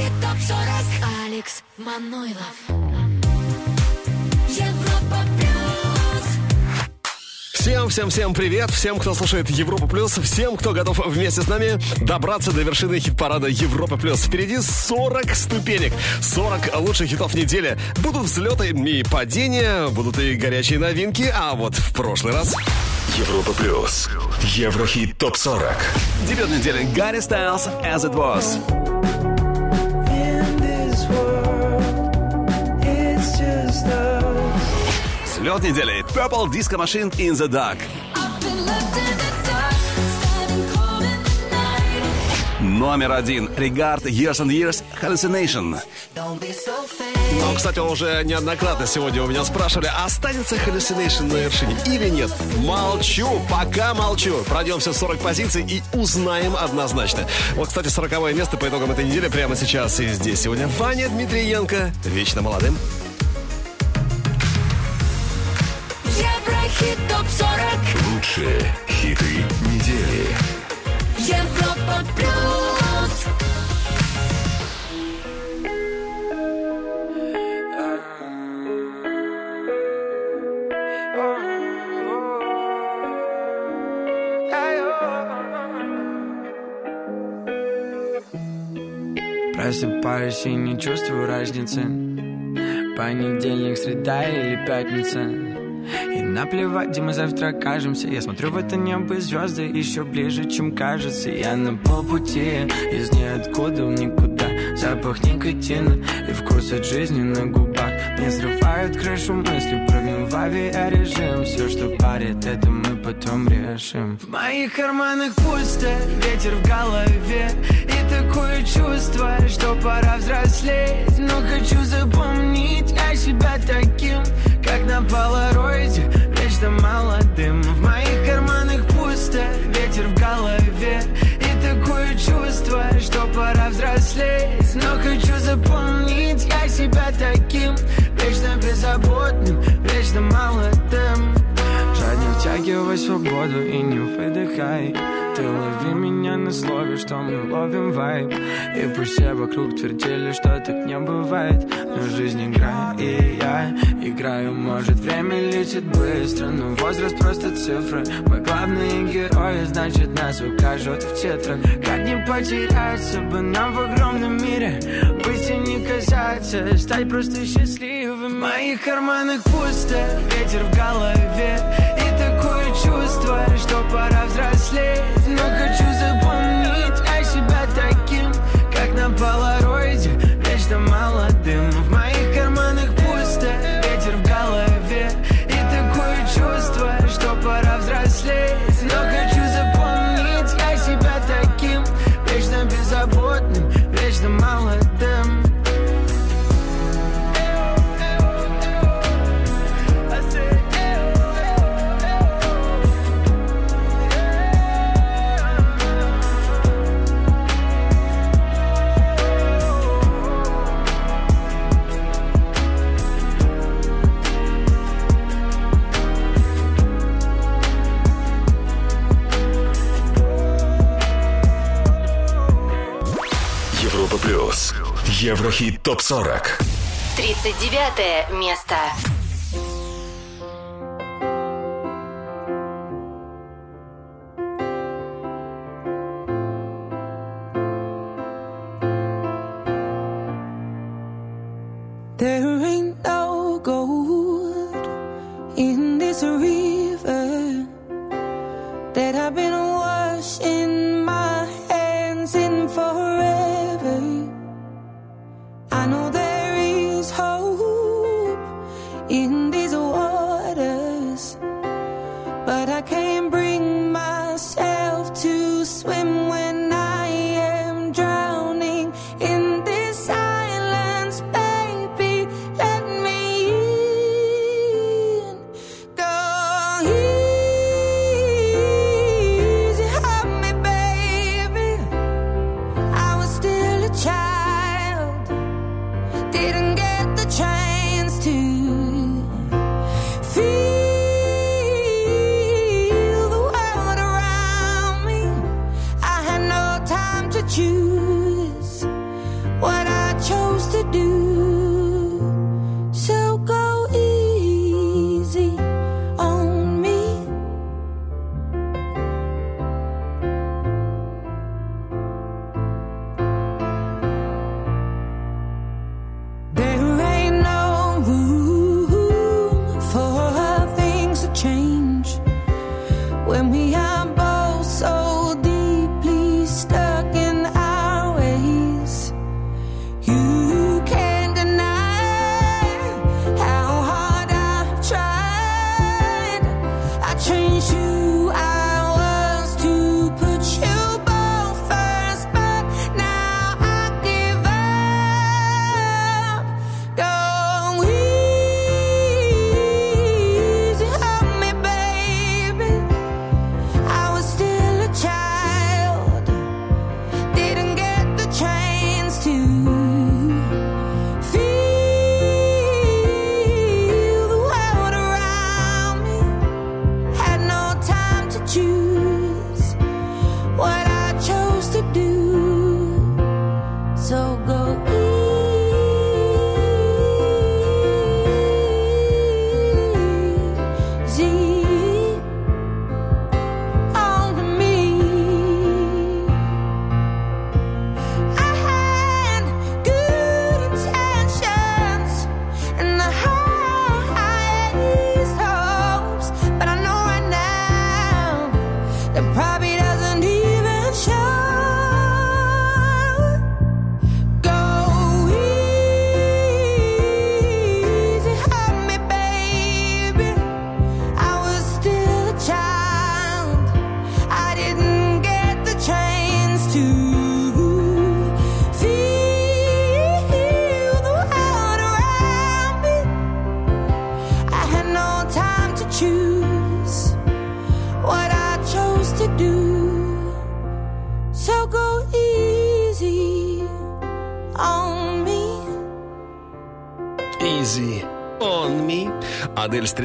Еврохит ТОП-40 Алекс Манойлов Европа Всем, всем, всем привет! Всем, кто слушает Европа Плюс, всем, кто готов вместе с нами добраться до вершины хит-парада Европа Плюс. Впереди 40 ступенек, 40 лучших хитов недели. Будут взлеты и падения, будут и горячие новинки, а вот в прошлый раз... Европа плюс. Еврохит топ 40. Дебют недели Гарри Стайлз «As It Was». Взлет недели Purple Disco Machine in the Dark. Номер один Regard Years and Years Hallucination. Но, кстати, уже неоднократно сегодня у меня спрашивали, останется Hallucination на вершине или нет. Молчу, пока молчу. Пройдемся 40 позиций и узнаем однозначно. Вот, кстати, 40 место по итогам этой недели прямо сейчас и здесь сегодня Ваня Дмитриенко, вечно молодым. Еврохит ТОП-40 Лучшие хиты недели. Европа Плюс. Просыпаюсь и не чувствую разницы. Понедельник, среда или пятница И наплевать, где мы завтра окажемся. Я смотрю в это небо и звезды еще ближе, чем кажется. Я на полпути из ниоткуда в никуда. Запах никотина и вкус от жизни на губах. Не срывают крышу мысли, прыгнем в авиарежим. Все, что парит, это мы потом решим. В моих карманах пусто, ветер в голове. И такое чувство, что пора взрослеть. Но хочу запомнить о себя таким на полароиде, вечно молодым. В моих карманах пусто, ветер в голове. И такое чувство, что пора взрослеть. Но хочу запомнить я себя таким. Вечно беззаботным, вечно молодым. Жадно втягивай свободу и не выдыхай Ты лови меня на слове, что мы ловим вайб. И пусть все вокруг твердили, что так не бывает. Но жизнь игра, и я играю. Может время летит быстро, но возраст просто цифры. Мы главные герои, значит нас укажут в тетрах. Как не потеряться бы нам в огромном мире? Быть и не казаться, стать просто счастливым. В моих карманах пусто, ветер в голове чувство, что пора взрослеть. Но хочу запомнить о себя таким Как на полароиде, вечно молодым ТОП-40 39 место.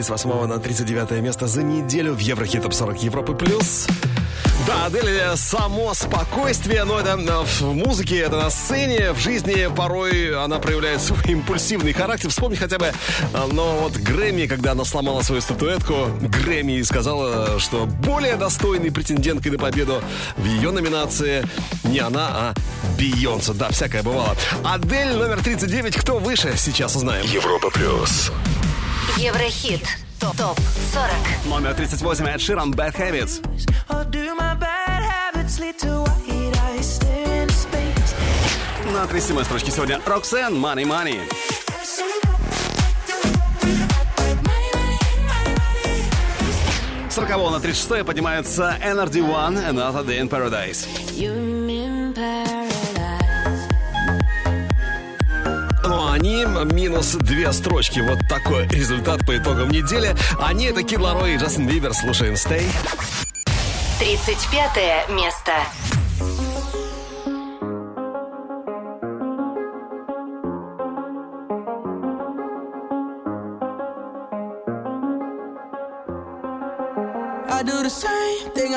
38 на 39 место за неделю в Еврохит Топ 40 Европы плюс. Да, Адель само спокойствие, но это э, в музыке, это на сцене, в жизни порой она проявляет свой импульсивный характер. Вспомни хотя бы, э, но вот Грэмми, когда она сломала свою статуэтку, Грэмми сказала, что более достойной претенденткой на победу в ее номинации не она, а Бейонсе. Да, всякое бывало. Адель номер 39, кто выше, сейчас узнаем. Европа плюс. Еврохит. Топ, топ 40. Номер 38 от Ширан Bad Habits. На 37 строчке сегодня Роксен Money Money. С 40 на 36 поднимается NRD One Another Day in Paradise. Они минус две строчки. Вот такой результат по итогам недели. Они это Кид Ларой и Джастин Бибер. Слушаем Stay. 35 место.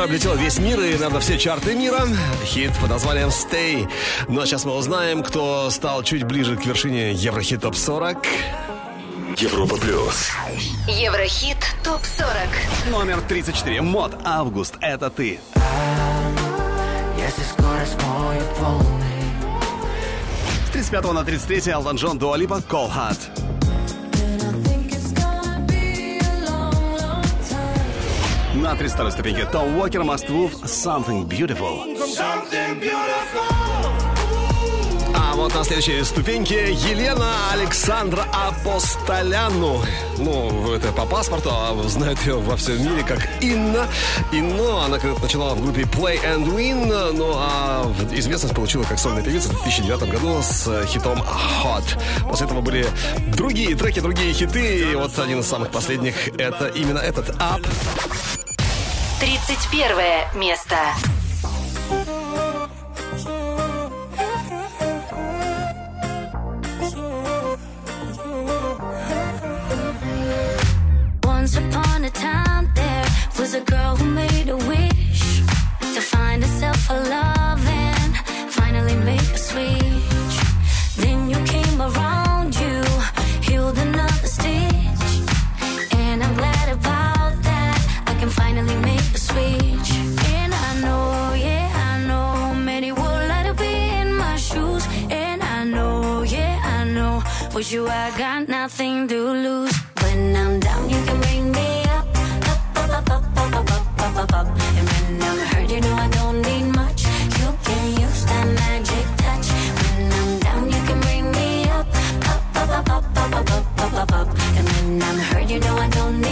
который облетел весь мир и, наверное, все чарты мира. Хит под названием Stay. Ну а сейчас мы узнаем, кто стал чуть ближе к вершине Еврохит Топ 40. Европа плюс. Еврохит топ 40. Номер 34. Мод. Август. Это ты. Если скорость мой полный С 35 на 33 Элтон Джон Дуалипа Call Hot. На 32 ступеньке Том Уокер Must Move Something Beautiful. А вот на следующей ступеньке Елена Александра Апостоляну. Ну, это по паспорту, а знают ее во всем мире как Инна. Инна, она когда-то начинала в группе Play and Win, ну а известность получила как сольная певица в 2009 году с хитом Hot. После этого были другие треки, другие хиты, и вот один из самых последних это именно этот Up. 31 место. Once upon a time, there was a girl who made You, I got nothing to lose. When I'm down, you can bring me up. Up, up, up, up, up, up, up, up, up. And when I'm hurt, you know I don't need much. You can use that magic touch. When I'm down, you can bring me up. Up, up, up, up, up, up, up, up, up. And when I'm hurt, you know I don't need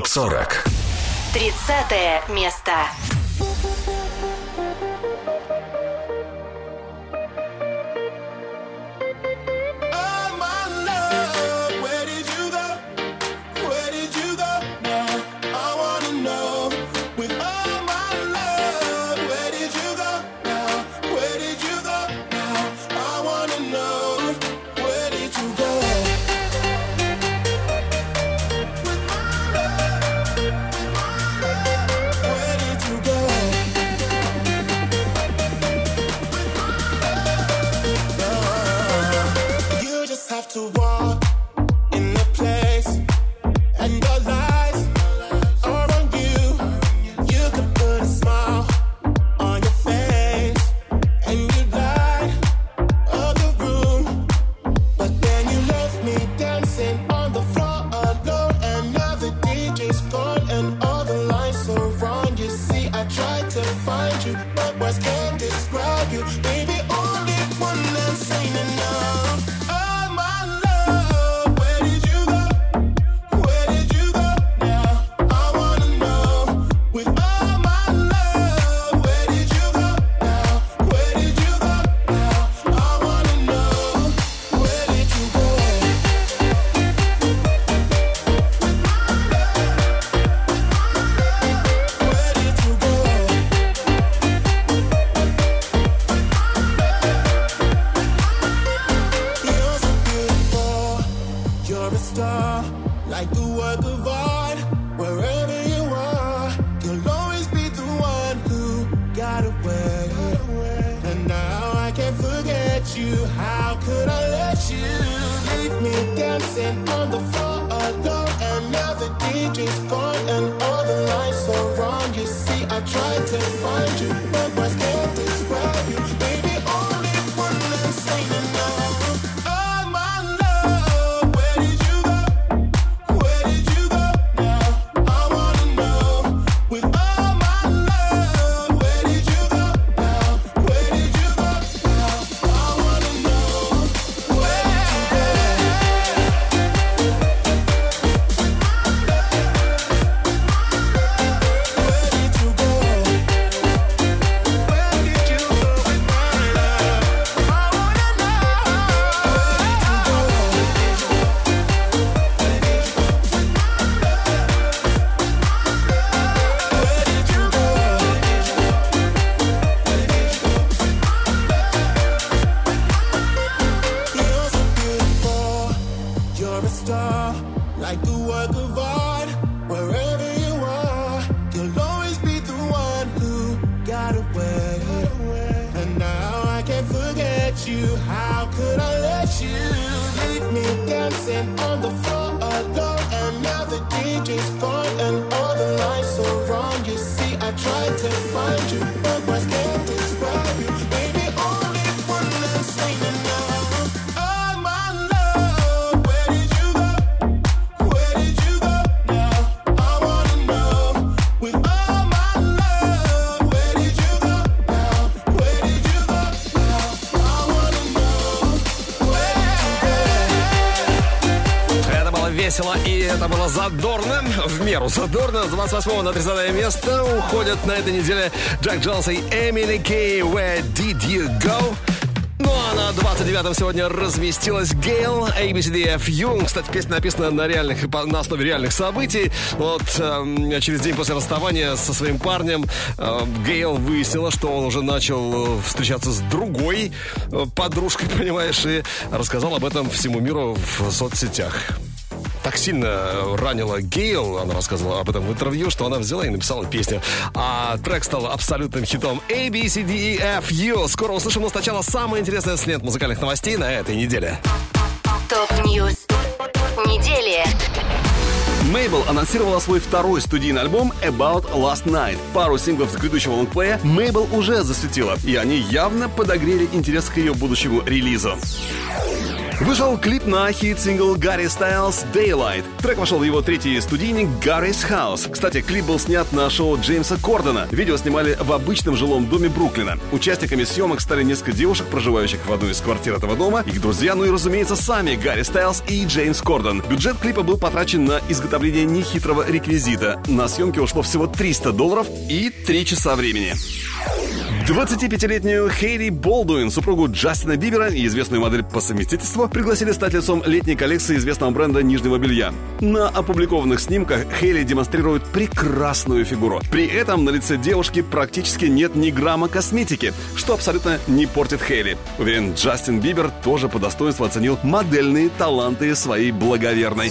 ТОП-40. 30 место. В меру задорно. С 28 на 30 место уходят на этой неделе Джек Джонс и Эмили Кей «Where Did You Go?». Ну а на 29-м сегодня разместилась Гейл ABCDFU. Кстати, песня написана на, реальных, на основе реальных событий. Вот э, через день после расставания со своим парнем э, Гейл выяснила, что он уже начал э, встречаться с другой э, подружкой, понимаешь, и рассказал об этом всему миру в соцсетях так сильно ранила Гейл, она рассказывала об этом в интервью, что она взяла и написала песню. А трек стал абсолютным хитом A, B, C, D, E, F, U. Скоро услышим, но сначала самое интересное с лент музыкальных новостей на этой неделе. Top news недели. Мейбл анонсировала свой второй студийный альбом About Last Night. Пару синглов с грядущего лонгплея Мейбл уже засветила, и они явно подогрели интерес к ее будущему релизу. Вышел клип на хит-сингл Гарри Стайлз Daylight. Трек вошел в его третий студийник Harry's House. Кстати, клип был снят на шоу Джеймса Кордона. Видео снимали в обычном жилом доме Бруклина. Участниками съемок стали несколько девушек, проживающих в одной из квартир этого дома, их друзья, ну и, разумеется, сами Гарри Стайлз и Джеймс Кордон. Бюджет клипа был потрачен на изготовление нехитрого реквизита. На съемки ушло всего 300 долларов и 3 часа времени. 25-летнюю Хейли Болдуин, супругу Джастина Бибера и известную модель по совместительству, пригласили стать лицом летней коллекции известного бренда нижнего белья. На опубликованных снимках Хейли демонстрирует прекрасную фигуру. При этом на лице девушки практически нет ни грамма косметики, что абсолютно не портит Хейли. Уверен, Джастин Бибер тоже по достоинству оценил модельные таланты своей благоверной.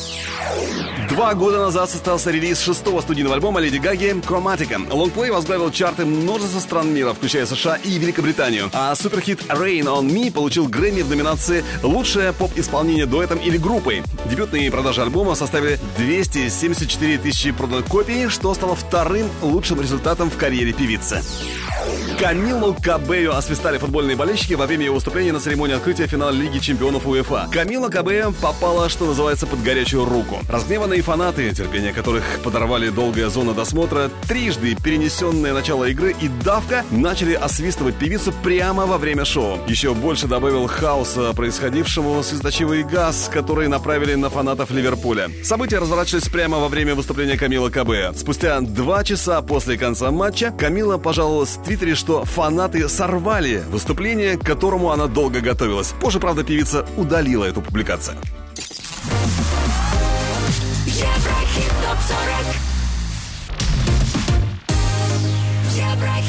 Два года назад состоялся релиз шестого студийного альбома Леди Гаги «Chromatica». Лонгплей возглавил чарты множества стран мира, включая США и Великобританию. А суперхит «Rain on Me» получил Грэмми в номинации «Лучшее поп-исполнение дуэтом или группой». Дебютные продажи альбома составили 274 тысячи проданных копий, что стало вторым лучшим результатом в карьере певицы. Камилу Кабею освистали футбольные болельщики во время его выступления на церемонии открытия финала Лиги чемпионов УЕФА. Камила Кабея попала, что называется, под горячую руку. Разгневанные фанаты, терпение которых подорвали долгая зона досмотра, трижды перенесенное начало игры и давка начали освистывать певицу прямо во время шоу. Еще больше добавил хаоса происходившему слезоточивый газ, который направили на фанатов Ливерпуля. События разворачивались прямо во время выступления Камила Кабея. Спустя два часа после конца матча Камила пожаловалась в Твиттере, что фанаты сорвали выступление, к которому она долго готовилась. Позже, правда, певица удалила эту публикацию. Еврохит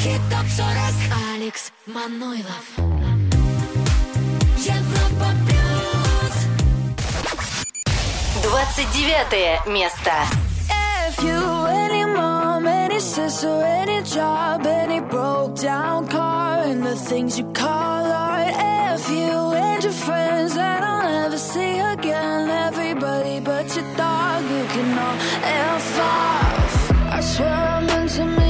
ТОП-40 Еврохит ТОП-40 Алекс Манойлов. Европа плюс 29 место. If you any mom, any sister, any job, any broke down car, and the things you call art. If you and your friends that I'll never see again, everybody but your dog, you can all F off. I swear I meant to mean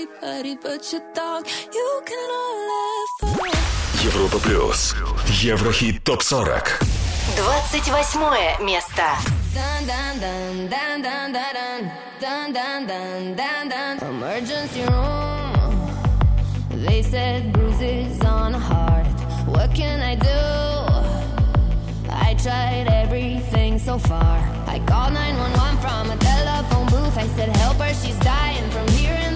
everybody but your dog. You can all laugh. Европа плюс. Еврохит топ 40. 28 место. Emergency room. They said bruises on heart. What can I do? I tried everything so far. I called 911 from a telephone booth. I said, Help her, she's dying from hearing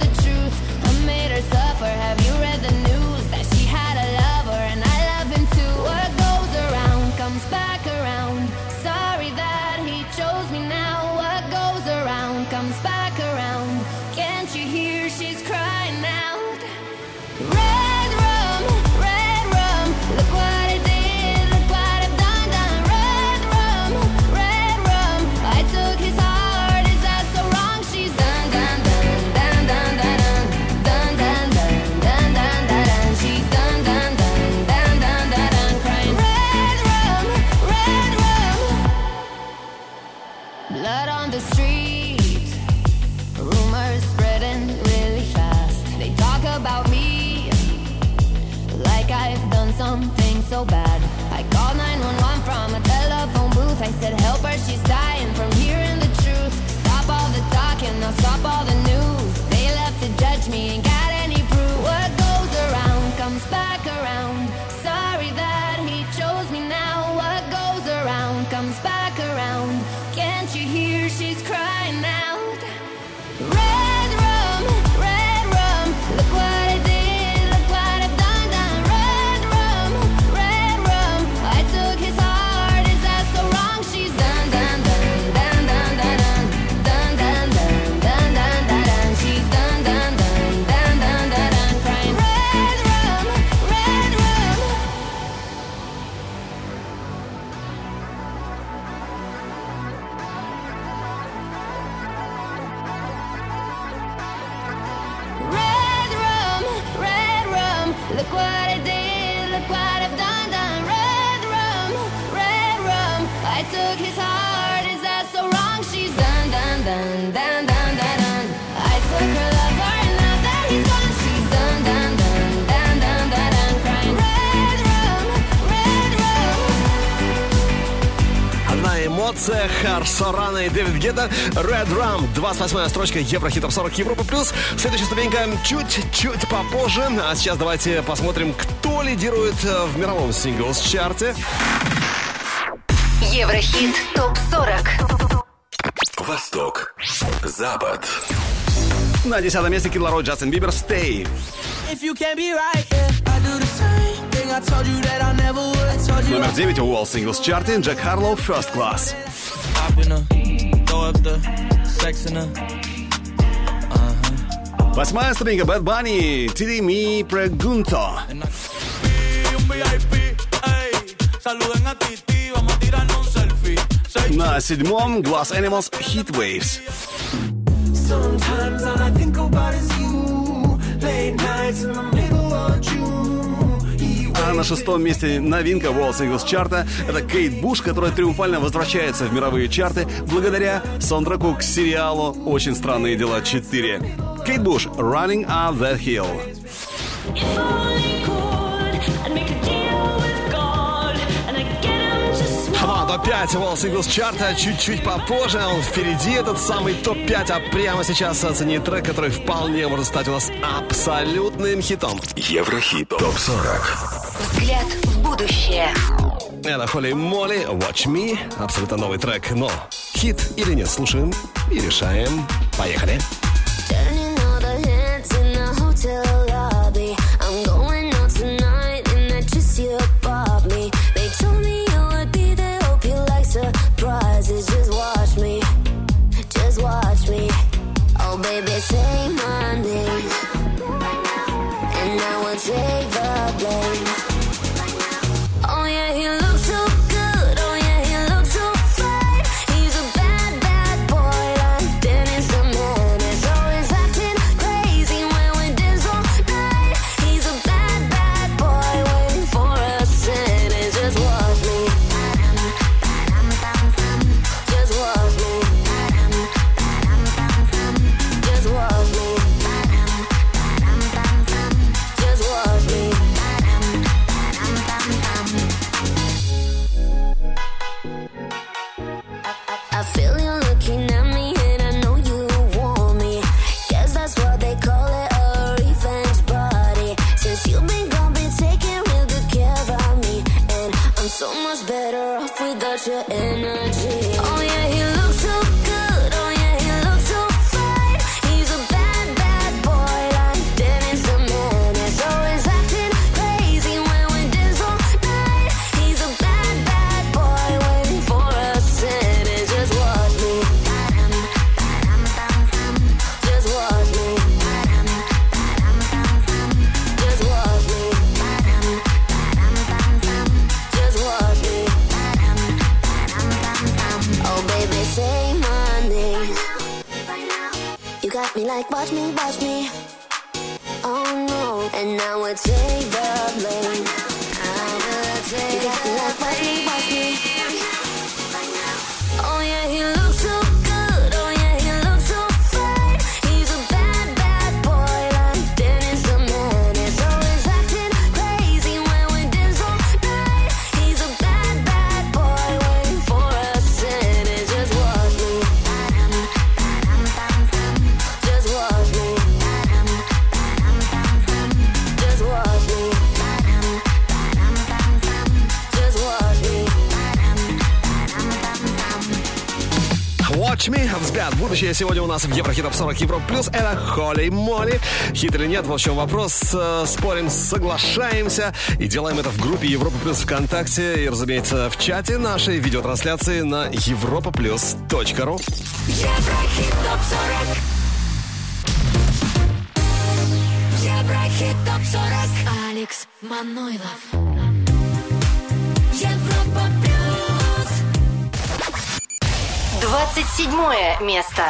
suffer. Have you read the news Картер, Сорана и Дэвид Гетта. Red Rum, 28-я строчка. Еврохитов 40 Европа плюс. Следующая ступенька. Чуть-чуть попозже. А сейчас давайте посмотрим, кто лидирует э, в мировом синглс-чарте. Еврохит ТОП-40 Восток. Запад. На десятом месте Кид Джастин Бибер, Stay. Номер девять. Уолл Синглс Чарты, Джек Харлоу, First Class. hop in her, throw up the sex in her. Восьмая ступенька Bad Bunny, Tiri Mi Pregunto. Y un VIP, ey, saluden a Titi, vamos a tirarnos un selfie. Say На седьмом Glass Animals, Heat Waves. Sometimes all I think about is you. Late nights in the На шестом месте новинка Wall Singles чарта — это Кейт Буш, которая триумфально возвращается в мировые чарты благодаря саундтреку к сериалу «Очень странные дела 4». Кейт Буш «Running Up That Hill». Топ-5 Wall Singles чарта чуть-чуть попозже. Он впереди, этот самый топ-5. А прямо сейчас оцени трек, который вполне может стать у вас абсолютным хитом. Еврохит топ 40. Взгляд в будущее. Это Холли Молли, Watch Me. Абсолютно новый трек, но хит или нет, слушаем и решаем. Поехали. Turning take the сегодня у нас в Еврохит 40 Европ Плюс. Это Холли Моли. Хит или нет, в общем, вопрос. Э, спорим, соглашаемся. И делаем это в группе Европа Плюс ВКонтакте. И, разумеется, в чате нашей видеотрансляции на европа плюс точка ру. Еврохит топ 40. Еврохит топ 40. Алекс Манойлов. 27 место.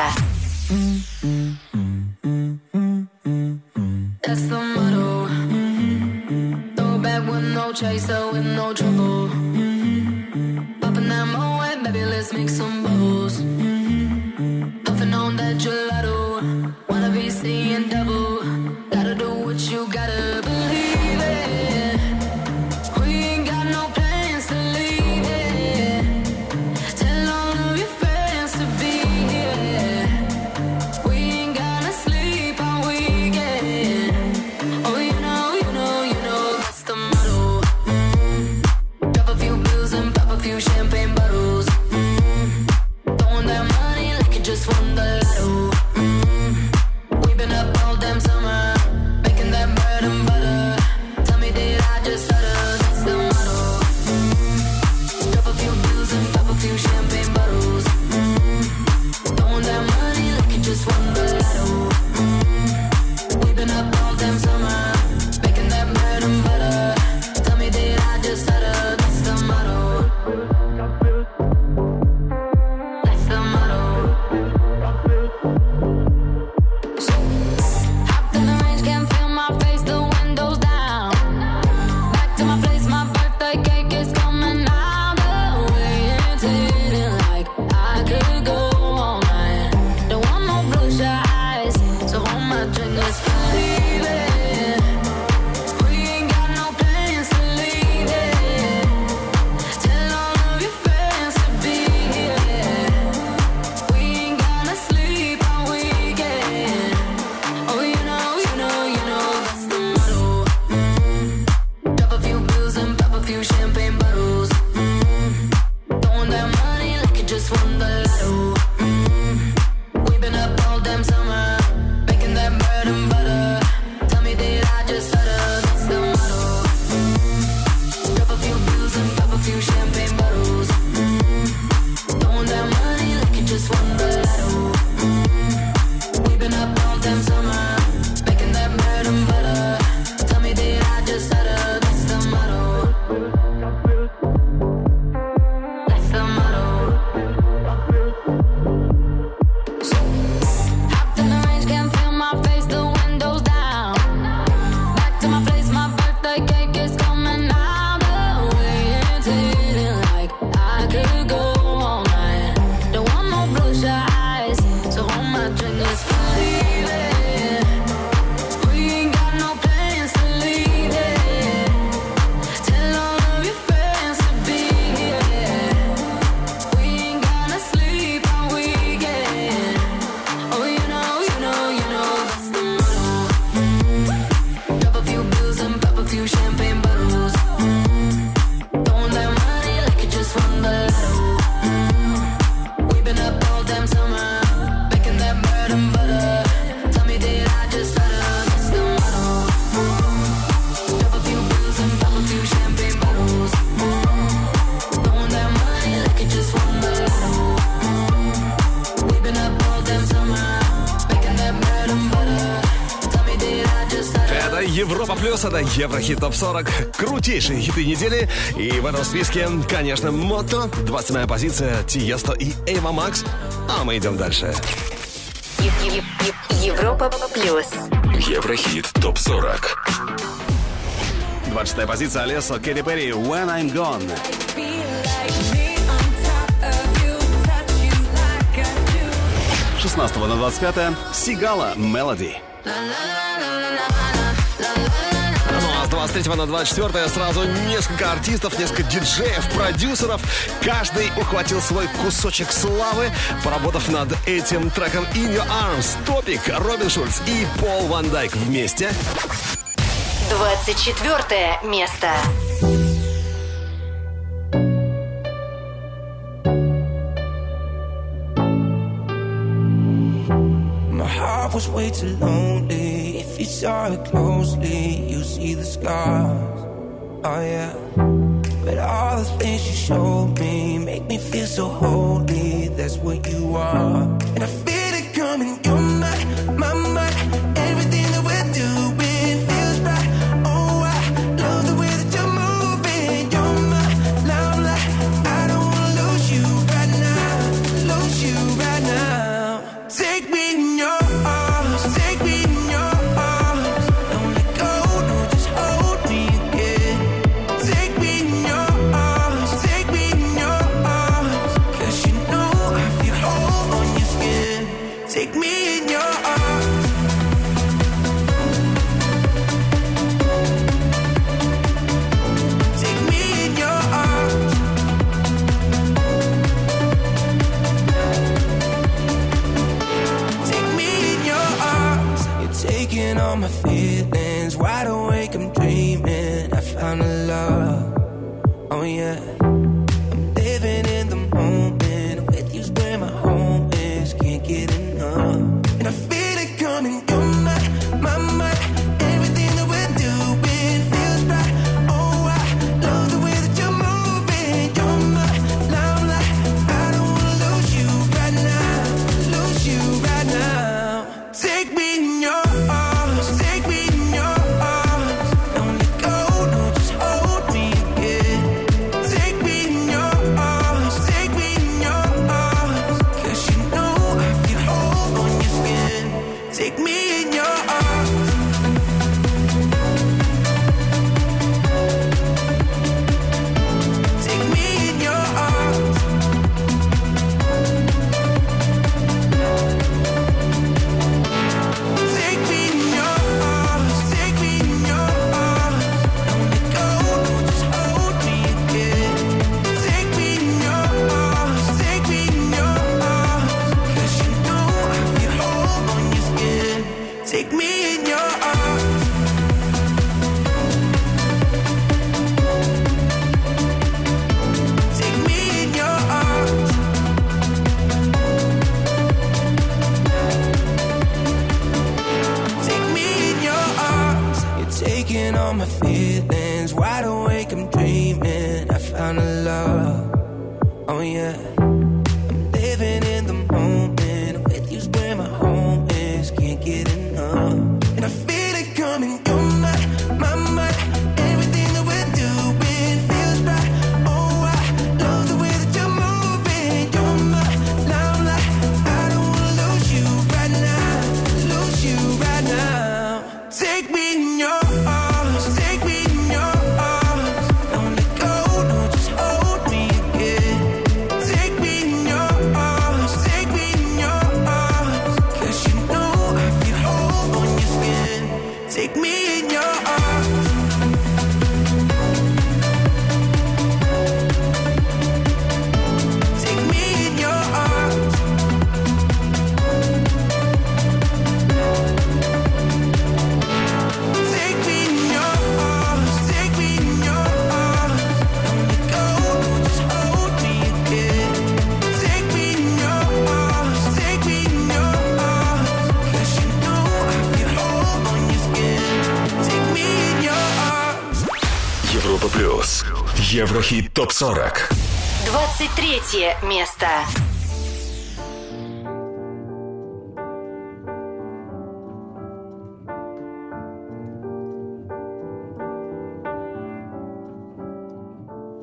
Европа Плюс, это Еврохит Топ 40, крутейшие хиты недели. И в этом списке, конечно, Мото, 27 позиция, Тиесто и Эйва Макс. А мы идем дальше. Европа Плюс. Еврохит Топ 40. 26 позиция, Олеса, Кэрри Перри, When I'm Gone. С 16 на 25 Сигала Мелоди. 23 на 24 сразу несколько артистов, несколько диджеев, продюсеров. Каждый ухватил свой кусочек славы, поработав над этим треком In Your Arms, Топик, Робин Шульц и Пол Ван Дайк вместе. 24 место. My heart was way too lonely closely, you see the scars. Oh yeah. But all the things you showed me make me feel so holy. That's what you are, and I feel it coming. You're my, my, my.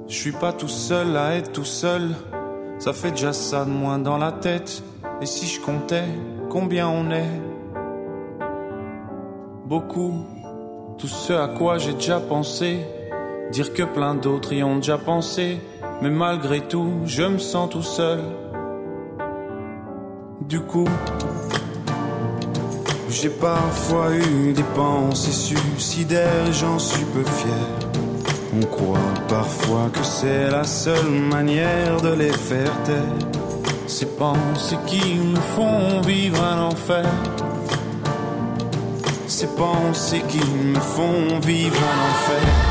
Je suis pas tout seul à être tout seul. Ça fait déjà ça de moins dans la tête. Et si je comptais combien on est? Beaucoup. Tout ce à quoi j'ai déjà pensé Dire que plein d'autres y ont déjà pensé. Mais malgré tout, je me sens tout seul. Du coup, j'ai parfois eu des pensées suicidaires j'en suis peu fier. On croit parfois que c'est la seule manière de les faire taire. Ces pensées qui me font vivre un enfer. Ces pensées qui me font vivre un enfer.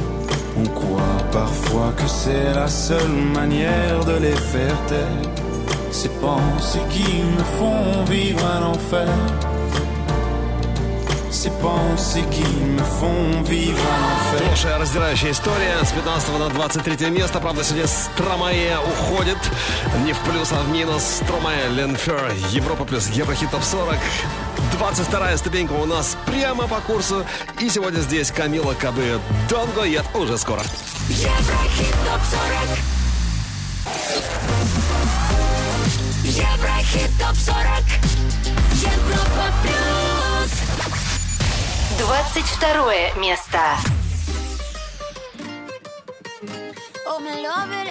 On croit parfois que c'est la seule manière de les faire taire. Ces pensées qui me font vivre un enfer. Хорошая раздирающая история. С 15 на 23 место. Правда, сегодня Стромае уходит. Не в плюс, а в минус. Стромае, Ленфер, Европа плюс Еврохит Топ 40. 22 ступенька у нас прямо по курсу. И сегодня здесь Камила Кабы. Go yet. Уже скоро. Еврохит топ 40 Еврохит топ 40 Европа плюс 22 место. Oh, me love it,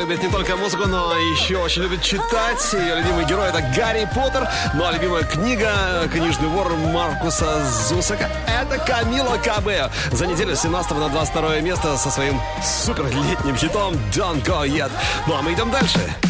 любит не только музыку, но еще очень любит читать. Ее любимый герой это Гарри Поттер. Ну а любимая книга «Книжный вор» Маркуса Зусака это Камила Кабе. За неделю с 17 на 22 место со своим супер летним хитом Don't Go Yet. Ну а мы идем дальше. А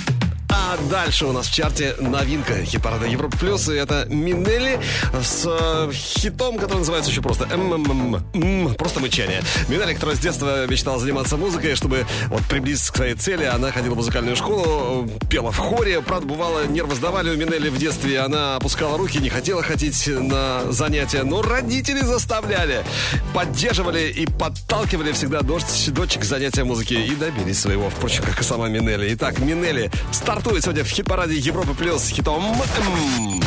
дальше у нас в чарте новинка хит-парада Европа Плюс. И это Минелли с э, хитом, который называется еще просто МММ. Просто мычание. Минелли, которая с детства мечтала заниматься музыкой, чтобы вот приблизиться к своей цели. Она ходила в музыкальную школу, пела в хоре. Правда, бывало, нервы сдавали у Минелли в детстве. Она опускала руки, не хотела ходить на занятия. Но родители заставляли. Поддерживали и подталкивали всегда дочь, дочек к занятиям музыки. И добились своего, впрочем, как и сама Минелли. Итак, Минелли стартует сегодня в хит-параде Европы Плюс с хитом м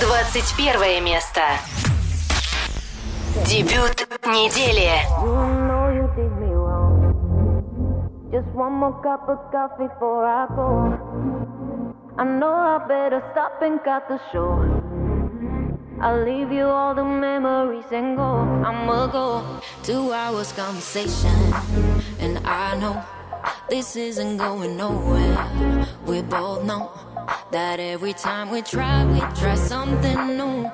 21 место. Дебют недели. Just one more cup of coffee before I go. I know I better stop and cut the show. I'll leave you all the memories and go. I'ma go. Two hours conversation, and I know this isn't going nowhere. We both know that every time we try, we try something new.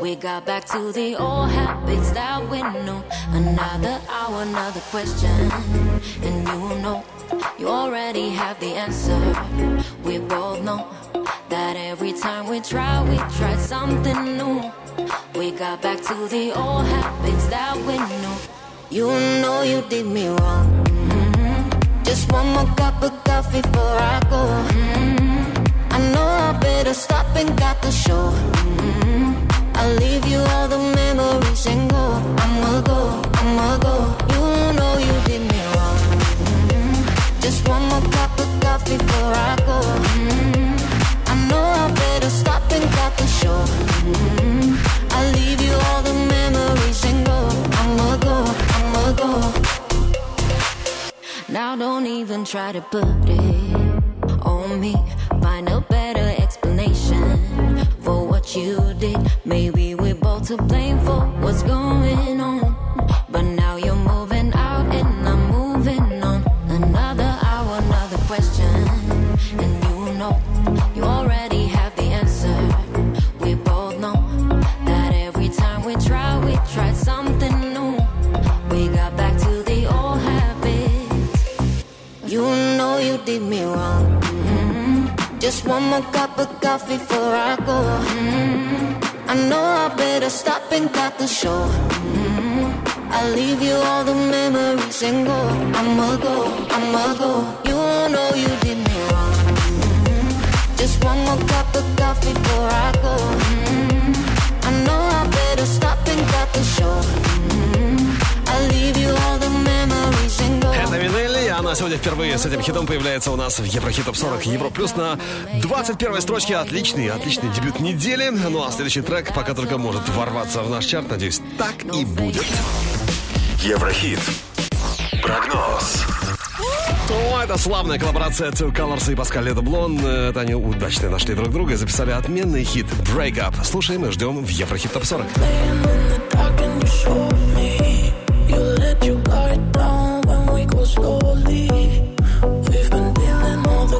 We got back to the old habits that we knew. Another hour, another question. And you know, you already have the answer. We both know that every time we try, we try something new. We got back to the old habits that we knew. You know you did me wrong. Just one more cup of coffee before I go. Mm-hmm. I know I better stop and got the show. Mm-hmm. I'll leave you all the memories and go. I'ma go, I'ma go. You know you did me wrong. Mm-hmm. Just one more cup of coffee before I go. Mm-hmm. I know I better stop and cut the show. Mm-hmm. I'll leave you all the memories and go. I'ma go, I'ma go. Now don't even try to put it on me. Find a better explanation for what you did. Maybe we're both to blame for what's going on. Did me wrong. Just one more cup of coffee before I go. Mm-hmm. I know I better stop and cut the show. Mm-hmm. I'll leave you all the memories and go. I'ma go, I'ma go. You know you did me wrong. Mm-hmm. Just one more cup of coffee before I go. Впервые с этим хитом появляется у нас в Еврохит Топ 40 Евро Плюс на 21 строчке. Отличный, отличный дебют недели. Ну а следующий трек пока только может ворваться в наш чарт. Надеюсь, так и будет. Еврохит. Прогноз. Ну, это славная коллаборация Two Colors и Паскаль Блон. Это они удачно нашли друг друга и записали отменный хит Break Up. Слушаем и ждем в Еврохит Топ 40.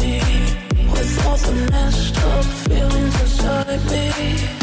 me With all the messed up feelings inside me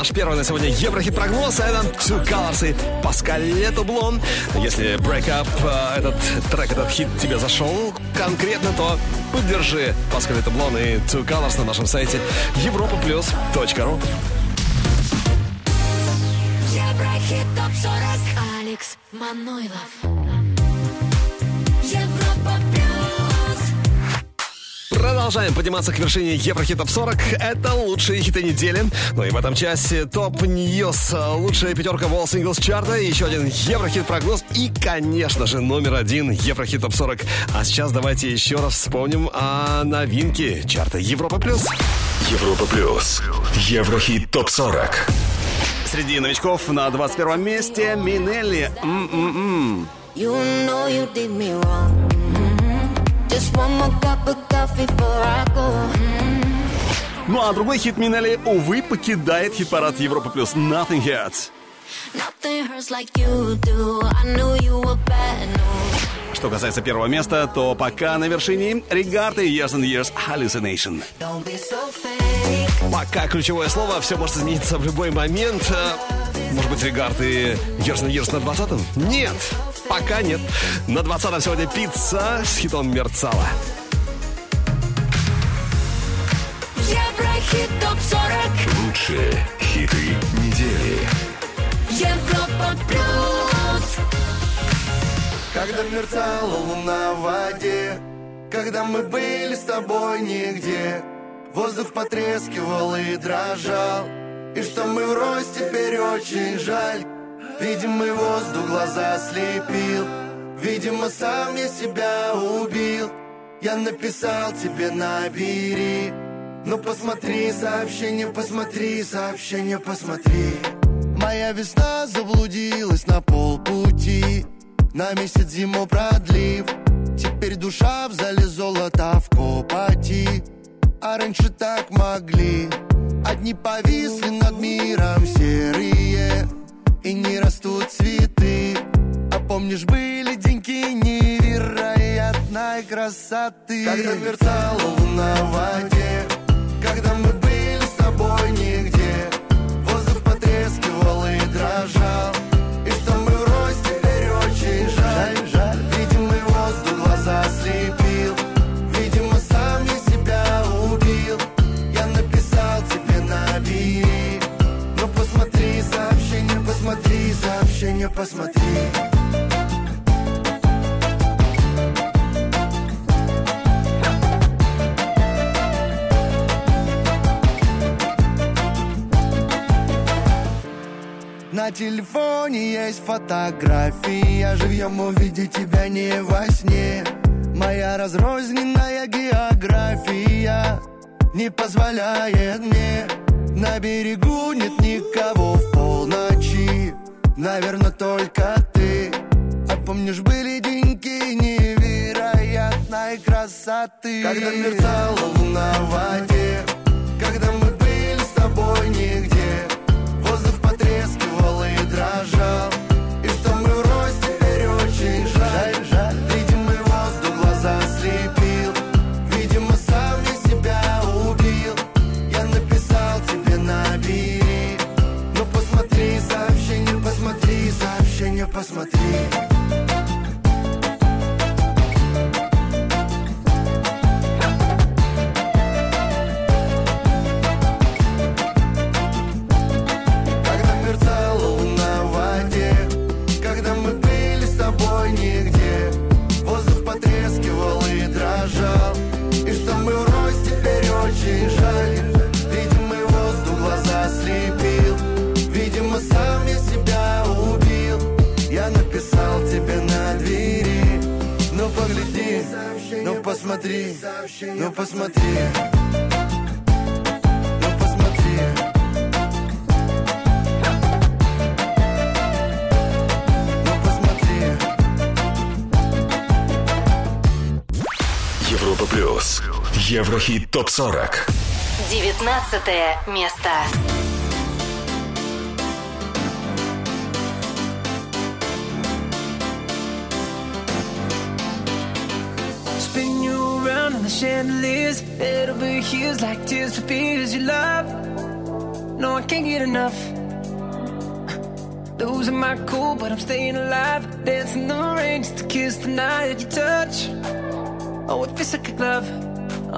наш первый на сегодня Еврохит прогноз, а это Two Colors и Паскалетто Блон. Если Break Up, э, этот трек, этот хит тебе зашел конкретно, то поддержи Паскалетто Блон и Two Colors на нашем сайте europaplus.ru Еврохит ТОП-40 Алекс Манойлов. Продолжаем подниматься к вершине Еврохит Топ 40. Это лучшие хиты недели. Ну и в этом часе Top News, лучшая пятерка World Singles чарта, еще один Еврохит прогноз и, конечно же, номер один Еврохит Топ 40. А сейчас давайте еще раз вспомним о новинке чарта Европа плюс. Европа плюс. Еврохит топ 40. Среди новичков на 21 месте Минелли. М-м-м. You know you did me wrong. Mhm. Just one more cup of coffee before I go. Ну а другой хит Минелли, увы, покидает хит-парад Европа плюс. Nothing Hurts. News. Что касается первого места, то пока на вершине Регард и Years and Years Hallucination. Don't be so fake. Пока ключевое слово, все может измениться в любой момент. Э, Может быть, Регард и Years and Years на 20-м? Нет, пока нет. На 20-м сегодня пицца с хитом Мерцала. Еврохит ТОП-40 Лучшие хиты недели. Европа плюс Когда мерцала луна в воде Когда мы были с тобой нигде Воздух потрескивал и дрожал. И что мы врозь теперь очень жаль. Видимый воздух глаза слепил. Видимо, сам я себя убил. Я написал тебе набери Ну посмотри сообщение, посмотри сообщение, посмотри. Моя весна заблудилась на полпути. На месяц зиму продлив. Теперь душа в зале золота в копоти А раньше так могли. Одни повисли над миром серые И не растут цветы. А помнишь, были деньки невероятной красоты? Когда мерцала луна в воде Когда мы были с тобой нигде Воздух потрескивал и дрожал сообщение, посмотри. На телефоне есть фотография Живьем увидеть тебя не во сне. Моя разрозненная география Не позволяет мне. На берегу нет никого в полночи Наверное, только ты. А помнишь, были деньги? Невероятной красоты. Когда мерцала луна в воде. Когда мы были с тобой нигде. Воздух потрескивал и дрожал Хит ТОП-40 19 место. Spin you around in the chandeliers. It overhears like tears for fears you love. No, I can't get enough. Those are my cool, but I'm staying alive. Dancing the rain just to kiss the night you touch. Oh, it feels like a glove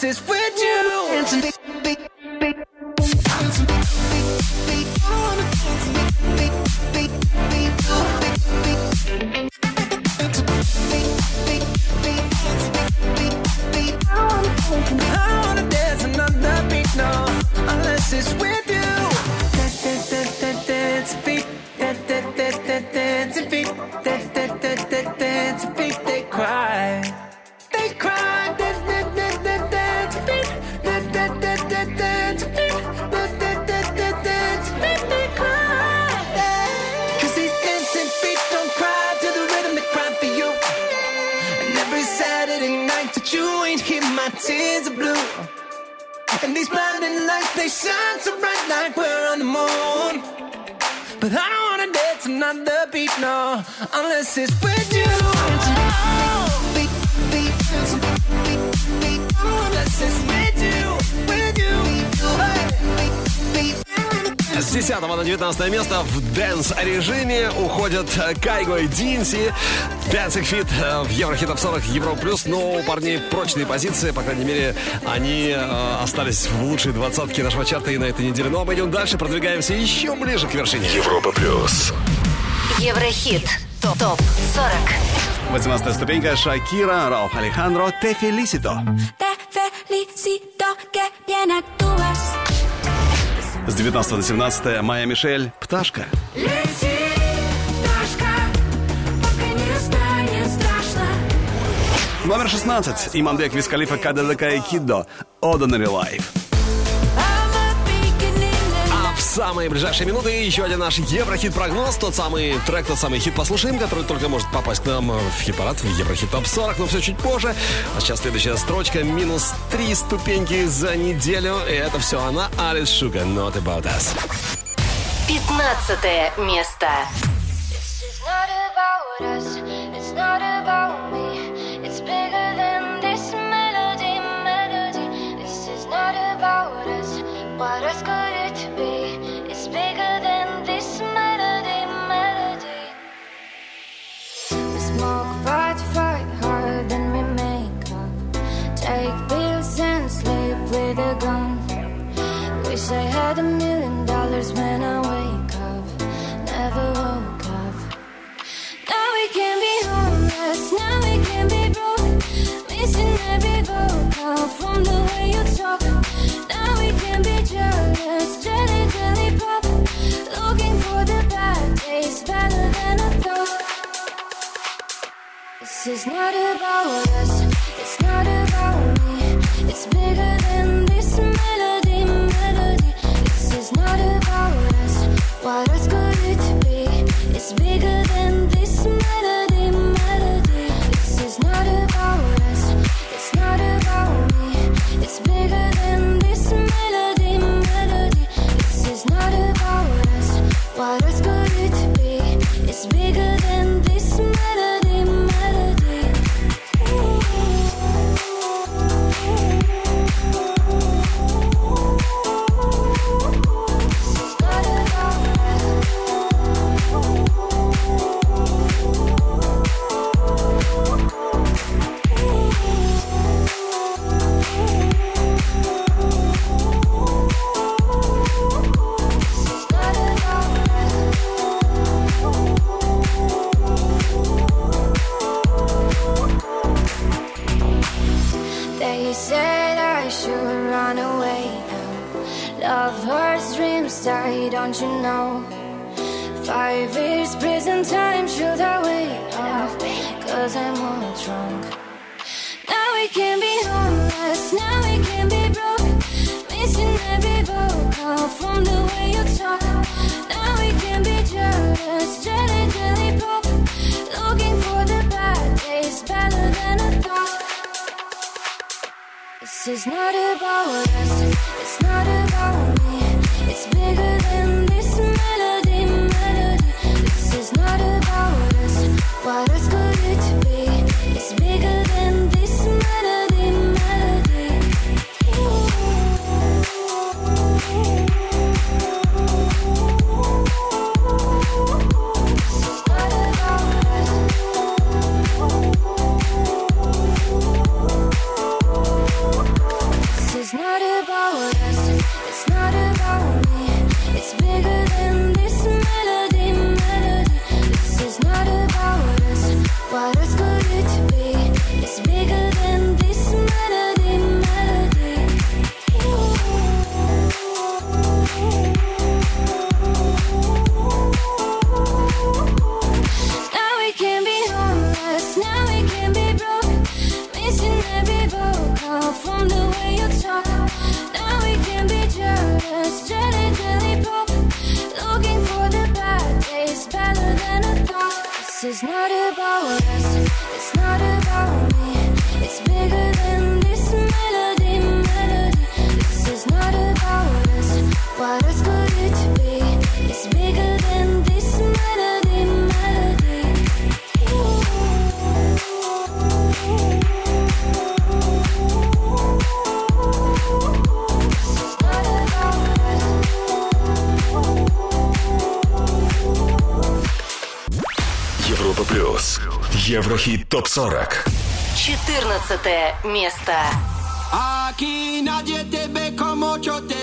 This is where Динси. Dancing Fit э, в Еврохит Топ 40 Евро Плюс. Но у парней прочные позиции. По крайней мере, они э, остались в лучшей двадцатке нашего чарта и на этой неделе. Ну а мы идем дальше, продвигаемся еще ближе к вершине. Европа плюс. Еврохит. Топ 40. 18 ступенька Шакира, Раух Алехандро, Те Фелисито. Te felicito que bien actúas. С 19 до 17 Майя Мишель, пташка, Номер 16 Имандек Вискалифа КДДК и Киддо, Ordinary Life. А в самые ближайшие минуты еще один наш Еврохит-прогноз. Тот самый трек, тот самый хит послушаем, который только может попасть к нам в хит-парад, в Еврохит Топ 40, но все чуть позже. А сейчас следующая строчка. Минус три ступеньки за неделю. И это все она, Алис Шуга, Not About Us. 15 место. It's not about us, had a million dollars when I wake up. Never woke up. Now we can be homeless, now we can be broke. Missing every vocal from the way you talk. Now we can be jealous, jelly, jelly pop. Looking for the bad days, better than I thought. This is not about us, it's not about Is not about us. What else could it be? It's bigger than this melody, ТОП-40. 14 место. Aquí nadie te ve como yo te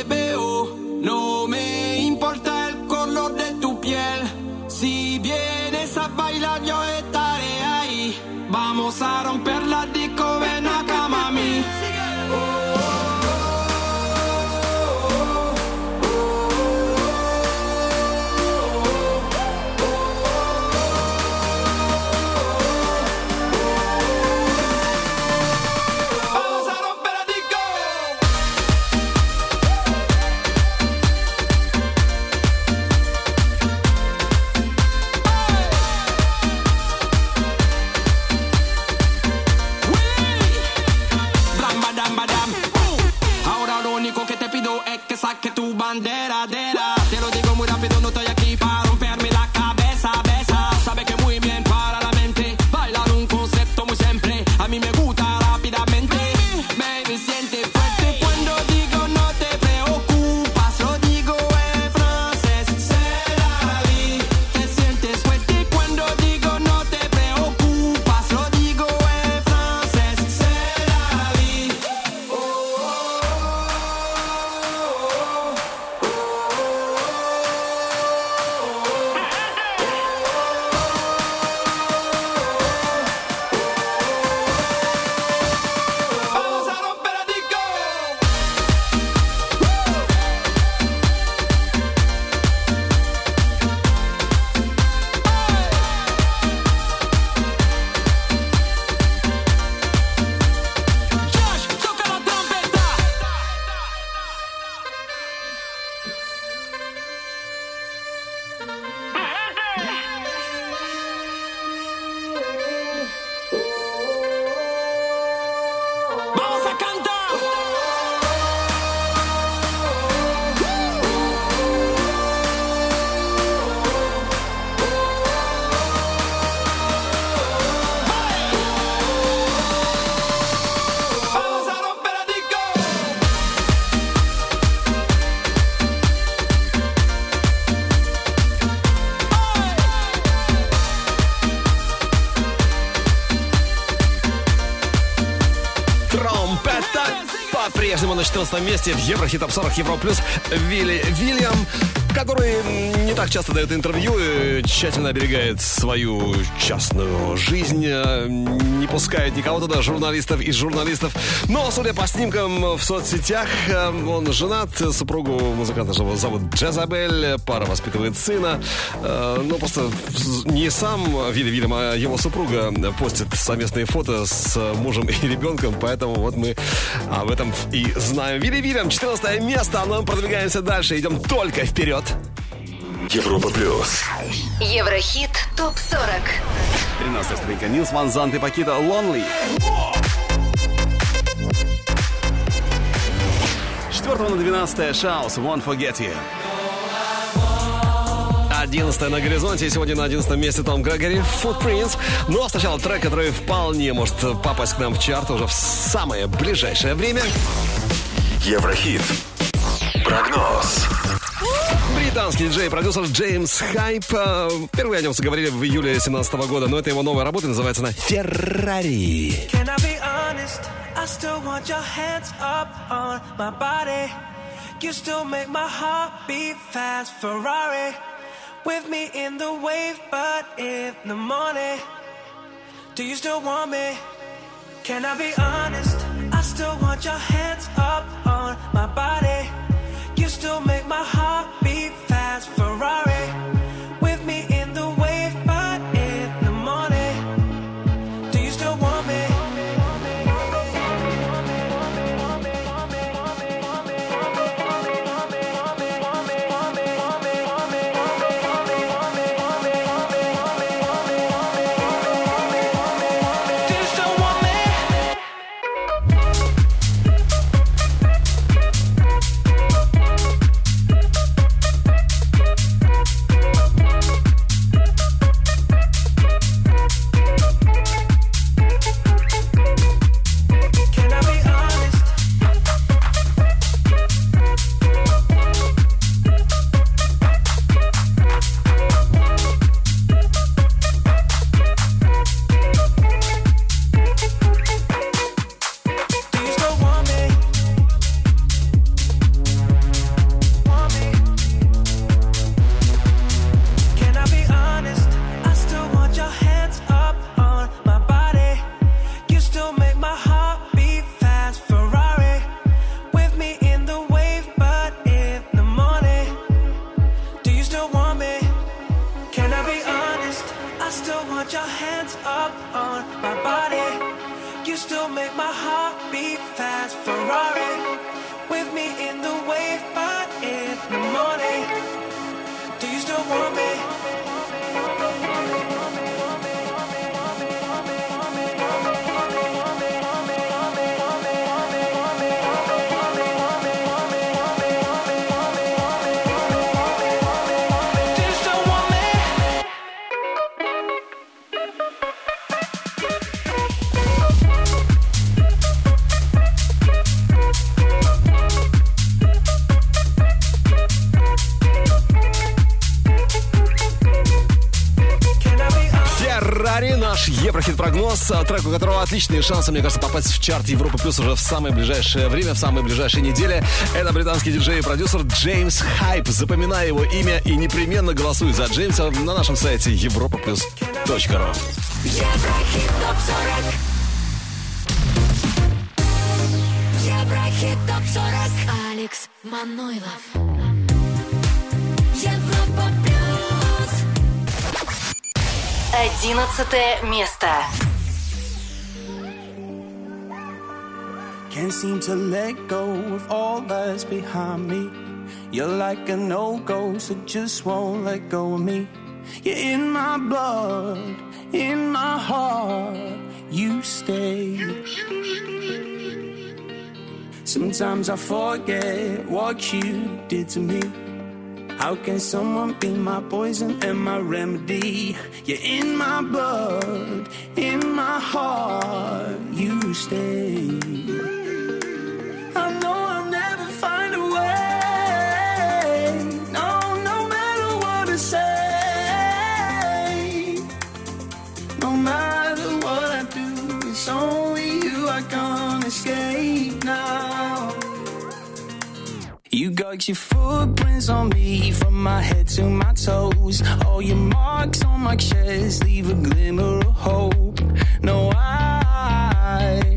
14 месте в Еврохит Топ 40 Евро Плюс Вилли Вильям, который не так часто дает интервью, тщательно оберегает свою частную жизнь, не пускает никого туда, журналистов из журналистов. Но, судя по снимкам в соцсетях, э, он женат, супругу музыканта зовут зовут Джезабель, пара воспитывает сына. Э, Ну, просто не сам Вилли Вильям, а его супруга постит совместные фото с мужем и ребенком, поэтому вот мы об этом и знаем. Вилли Вильям, 14 место, но мы продвигаемся дальше, идем только вперед. Европа плюс. Еврохит ТОП-40. 13 стройка. Нилс Ван Зант и Пакита Lonely. С 4 на 12 Шаус Won't Forget You. 11 на горизонте. Сегодня на 11 месте Том Грегори Footprints. Но сначала трек, который вполне может попасть к нам в чарт уже в самое ближайшее время. Еврохит. Прогноз. Британский диджей, продюсер Джеймс Хайп. Э, Впервые о нем заговорили в июле 2017 года, но это его новая работа, называется она «Феррари». You still make my heart beat fast. Ferrari with me in the wave, but in the morning. Do you still want me? Can I be honest? I still want your hands up on my body. Ferrari А, трек, у которого отличные шансы, мне кажется, попасть в чарт Европы Плюс уже в самое ближайшее время, в самые ближайшие недели. Это британский диджей и продюсер Джеймс Хайп. Запоминай его имя и непременно голосуй за Джеймса на нашем сайте europaplus.ru Еврохит ТОП-40 Еврохит ТОП-40 Алекс Манойлов. Европа 11 место. Can't seem to let go of all that's behind me. You're like a no go, so just won't let go of me. You're in my blood, in my heart, you stay. Sometimes I forget what you did to me. How can someone be my poison and my remedy? You're in my blood, in my heart, you stay. Your footprints on me from my head to my toes. All your marks on my chest leave a glimmer of hope. No, I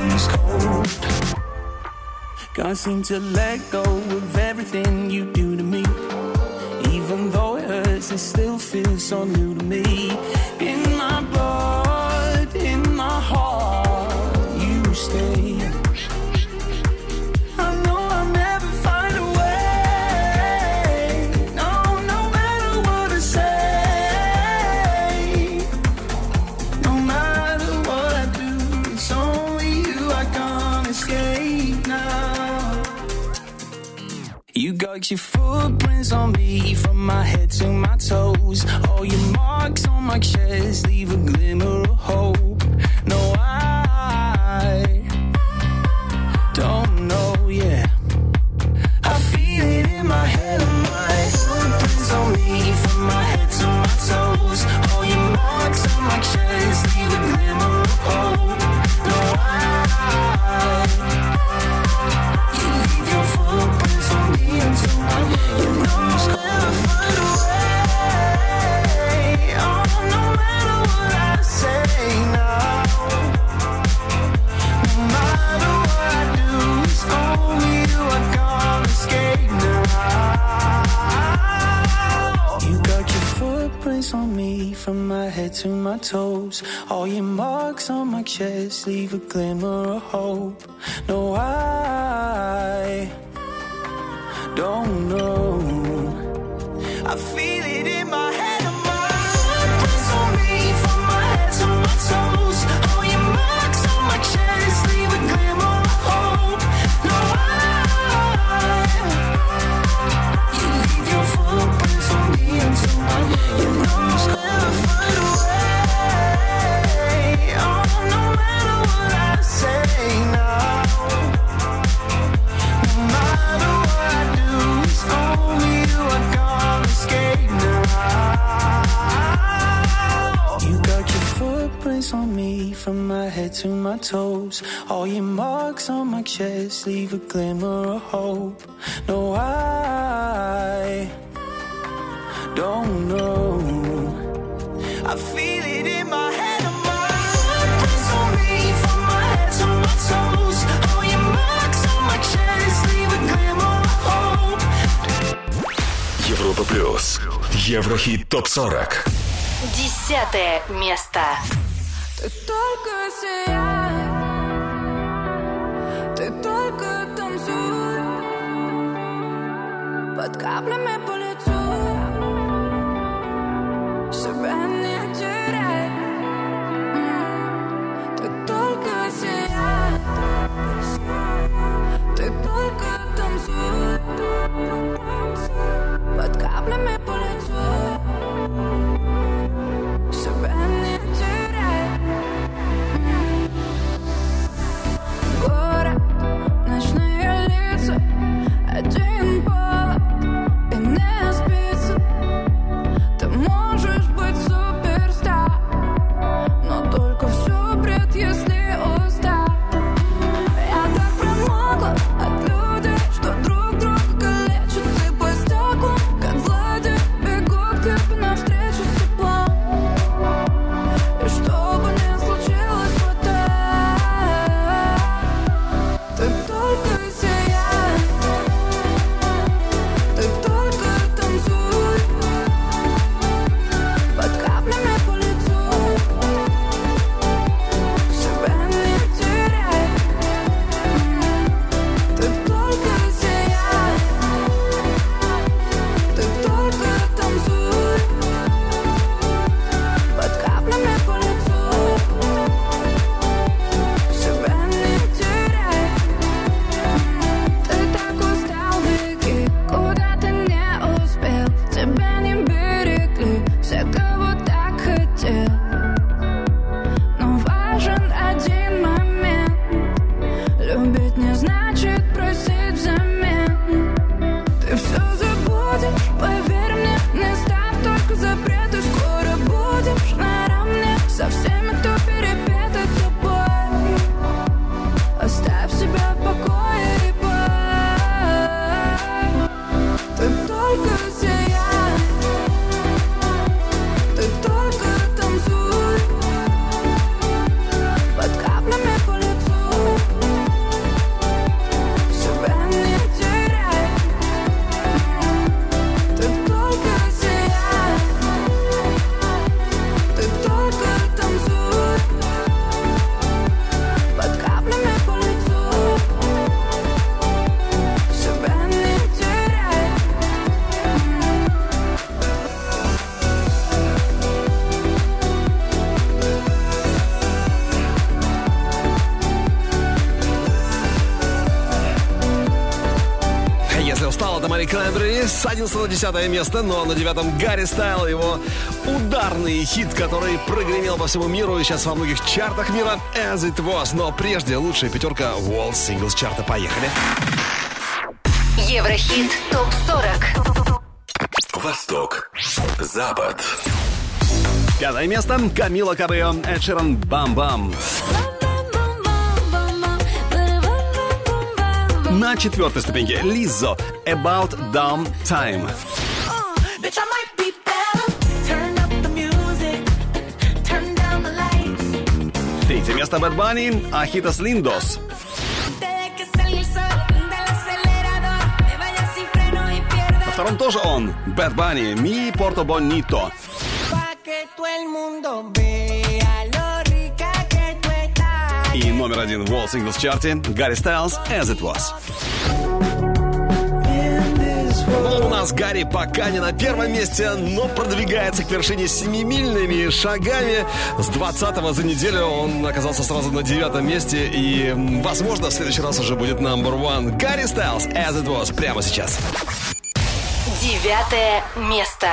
blood cold. Can't seem to let go of everything you do to me. Even though it hurts, it still feels so new to me. In You your footprints on me from my head to my toes. All your marks on my chest leave a glimmer of hope. To my toes. All your marks on my chest leave a glimmer of hope. No, I don't know. Head to my toes. All your marks on my chest leave a glimmer of hope. No, I don't know. I feel it in my head and my footprints on me from my head to my toes. All your marks on my chest leave a glimmer of hope. Европа плюс. Еврохит топ 40. Десятое место. Ты только сияй, ты только танцуй. Под каплями по лицу. Себя не теряй, ты только сияй, 110 место, но на девятом Гарри Стайл, его ударный хит, который прогремел по всему миру и сейчас во многих чартах мира. As It Was. Но прежде лучшая пятерка World Singles чарта. Поехали! Еврохит ТОП-40 Восток. Запад. Пятое место. Камила Кабео. Эд Ширан Бам-Бам. На четвертой ступеньке Лиззо About Dumb Time. Bitch, I might be better. Turn up the music. Turn down the lights. Третье место Bad Bunny, Ахитас Линдос. Desde que salí el sol del acelerador, me vaya sin freno y pierda. На втором тоже он, Bad Bunny, Mi Porto Bonito. Pa' que todo el mundo vea И номер один в World Singles чарте Гарри Стайлз As It Was. Но у нас Гарри пока не на первом месте, но продвигается к вершине семимильными шагами. С 20 за неделю он оказался сразу на девятом месте. И, возможно, в следующий раз уже будет number one. Гарри Стайлз As It Was прямо сейчас. Девятое место.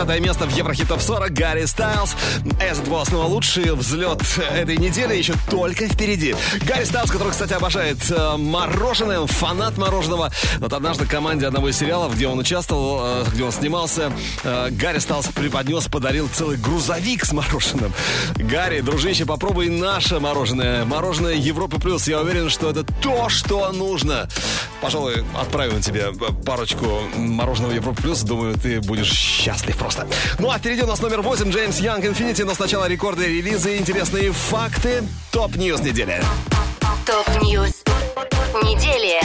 С 20 на 9 место в Еврохит Топ 40 Гарри Стайлз. It Was, ну лучший взлет этой недели еще только впереди. Гарри Стайлз, который, кстати, обожает э, мороженое, фанат мороженого. Вот однажды команде одного из сериалов, где он участвовал, э, где он снимался, э, Гарри Стайлз преподнес, подарил целый грузовик с мороженым. Гарри, дружище, попробуй наше мороженое. Мороженое Европы Плюс. Я уверен, что это то, что нужно. Пожалуй, отправим тебе парочку мороженого Европы Плюс. Думаю, ты будешь счастлив просто. Ну а впереди у нас номер 8 Jaymes Young Infinity. Но сначала рекорды, релизы, интересные факты. Top News недели. Top News недели.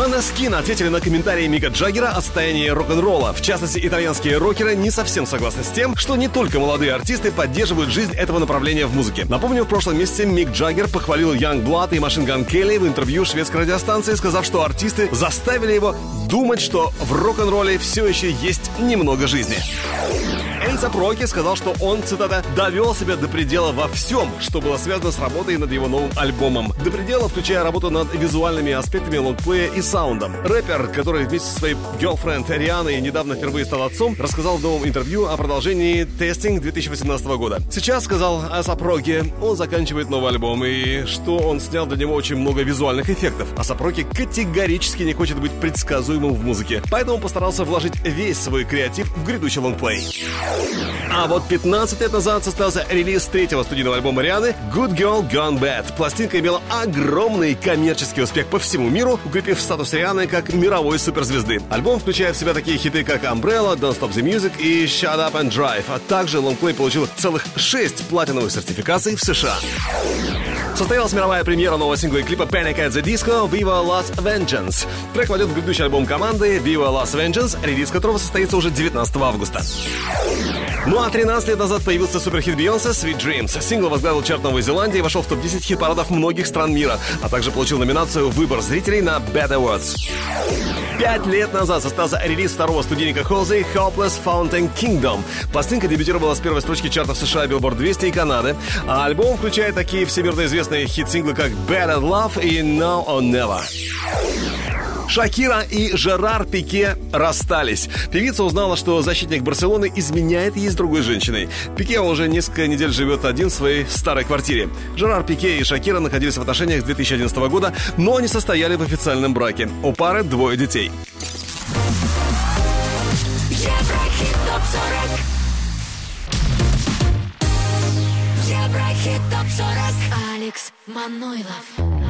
Måneskin ответили на комментарии Мика Джаггера о состоянии рок-н-ролла. В частности, итальянские рокеры не совсем согласны с тем, что не только молодые артисты поддерживают жизнь этого направления в музыке. Напомню, в прошлом месяце Мик Джаггер похвалил Yungblud и Machine Gun Kelly в интервью шведской радиостанции, сказав, что артисты заставили его думать, что в рок-н-ролле все еще есть немного жизни. A$AP Rocky сказал, что он, цитата, «довел себя до предела во всем, что было связано с работой над его новым альбомом. До предела, включая работу над визуальными аспектами лонгплея и саундом. Рэпер, который вместе со своей girlfriend Рианой недавно впервые стал отцом, рассказал в новом интервью о продолжении Testing 2018 года. Сейчас, сказал A$AP Rocky, он заканчивает новый альбом, и что он снял для него очень много визуальных эффектов. A$AP Rocky категорически не хочет быть предсказуемым в музыке, поэтому постарался вложить весь свой креатив в грядущий лонгплей. А вот 15 лет назад состоялся релиз третьего студийного альбома Рианы Good Girl Gone Bad. Пластинка имела огромный коммерческий успех по всему миру, укрепив статус Рианы как мировой суперзвезды. Альбом включает в себя такие хиты, как Umbrella, Don't Stop the Music и Shut Up and Drive, а также лонгплей получил целых 6 платиновых сертификаций в США. Состоялась мировая премьера нового сингла и клипа Panic at the Disco Viva Las Vengeance. Трек войдет в грядущий альбом команды Viva Las Vengeance, релиз которого состоится уже 19 августа. Ну а 13 лет назад появился суперхит Бейонсе Sweet Dreams. Сингл возглавил чарт Новой Зеландии и вошел в топ-10 хит-парадов многих стран мира, а также получил номинацию «Выбор зрителей» на Bad Awards. Пять лет назад состоялся релиз второго студийника Холзи Hopeless Fountain Kingdom. Пластинка дебютировала с первой строчки чартов США Billboard 200 и Канады, а альбом включает такие всемирно известные хит-синглы, как at Love и Now or Never. Шакира и Жерар Пике расстались. Певица узнала, что защитник Барселоны изменяет ей с другой женщиной. Пике уже несколько недель живет один в своей старой квартире. Жерар Пике и Шакира находились в отношениях с 2011 года, но не состояли в официальном браке. У пары двое детей. Еврохит ТОП-40 Еврохит ТОП-40 Алекс Манойлов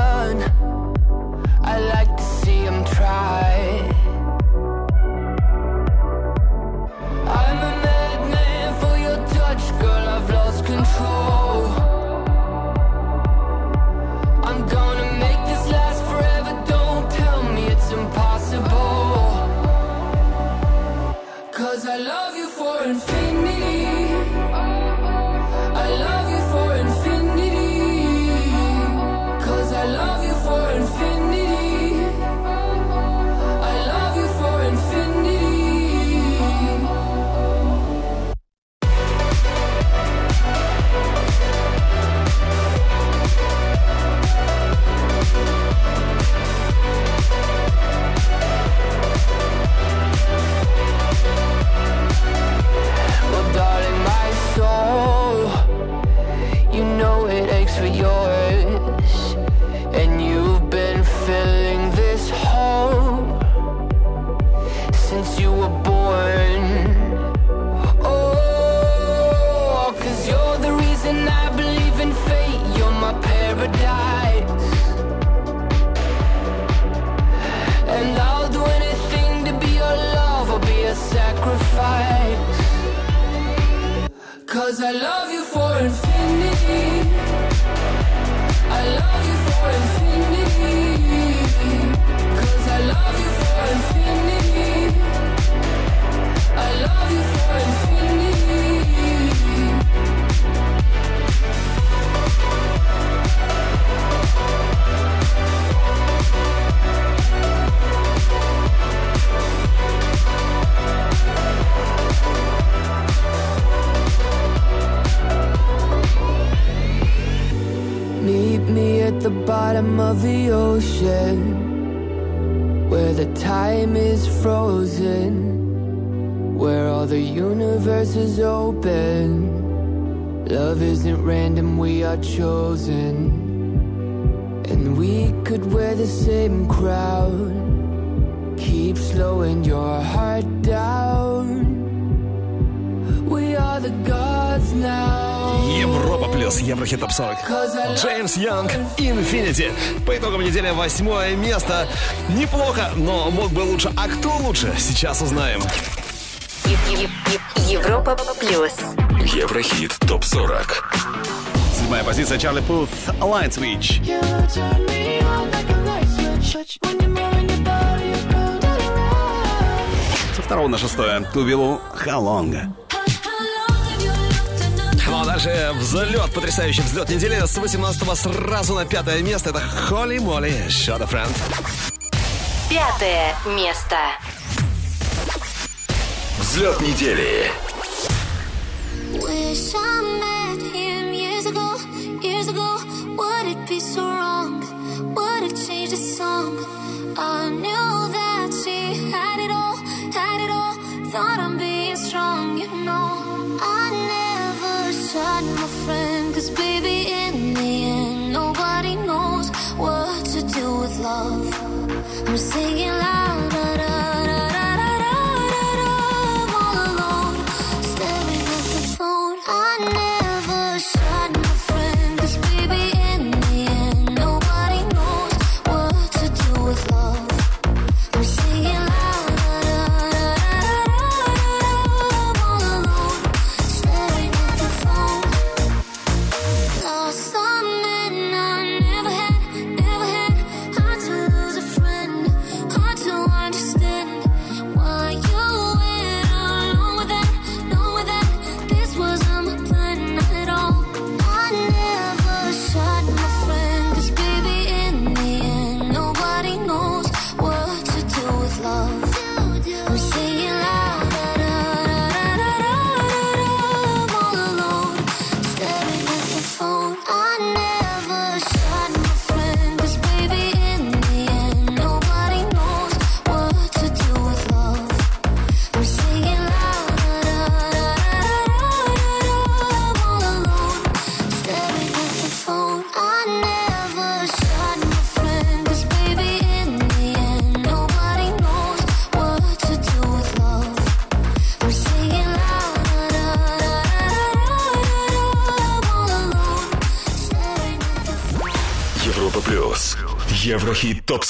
Soul, you know it aches for yours, неделя восьмое место. Неплохо, но мог бы лучше. А кто лучше? Сейчас узнаем. Европа плюс. Еврохит топ-40. Седьмая позиция Чарли Пуф. Light Switch. Со второго на шестое Тувилу Халонга. Дальше взлет, потрясающий взлет недели с 18 сразу на пятое место. Это Холли Молли, Shot Friend. Пятое место. Взлет недели.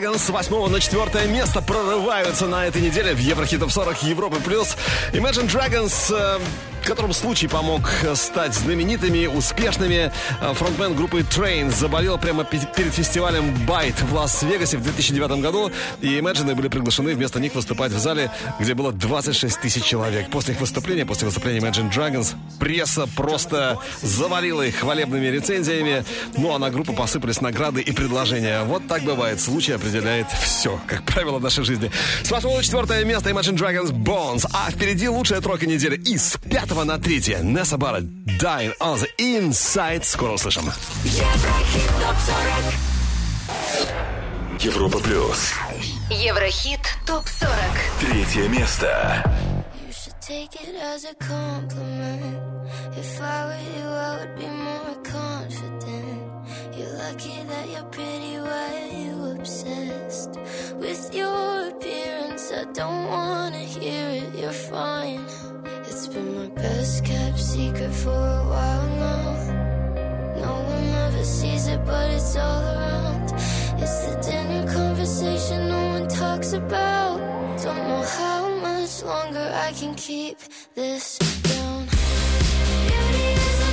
Dragons с 8 на 4 место прорываются на этой неделе в Еврохитов 40 Европы+. плюс. Imagine Dragons, э, которому случай помог стать знаменитыми, успешными. Э, Фронтмен группы Train заболел прямо пе- перед фестивалем Byte в Лас-Вегасе в 2009 году. И Imagine были приглашены вместо них выступать в зале, где было 26 тысяч человек. После их выступления, после выступления Imagine Dragons, пресса просто завалила их хвалебными рецензиями. Ну а на группу посыпались награды и предложения. Вот так бывает. Случай определяет все, как правило, в нашей жизни. С 8 на 4 место Imagine Dragons Bones. А впереди лучшая тройка недели. И с 5 на 3 Несса Барретт Dying on the Inside. Скоро услышим. Еврохит топ 40. Европа плюс. Еврохит ТОП-40. Третье место. You should take it as a compliment. If I were you, I would be more confident. You're lucky that you're pretty, why are you obsessed with your appearance? I don't wanna Best kept secret for a while now. No one ever sees it, but it's all around. It's the dinner conversation no one talks about. Don't know how much longer I can keep this down. Beauty is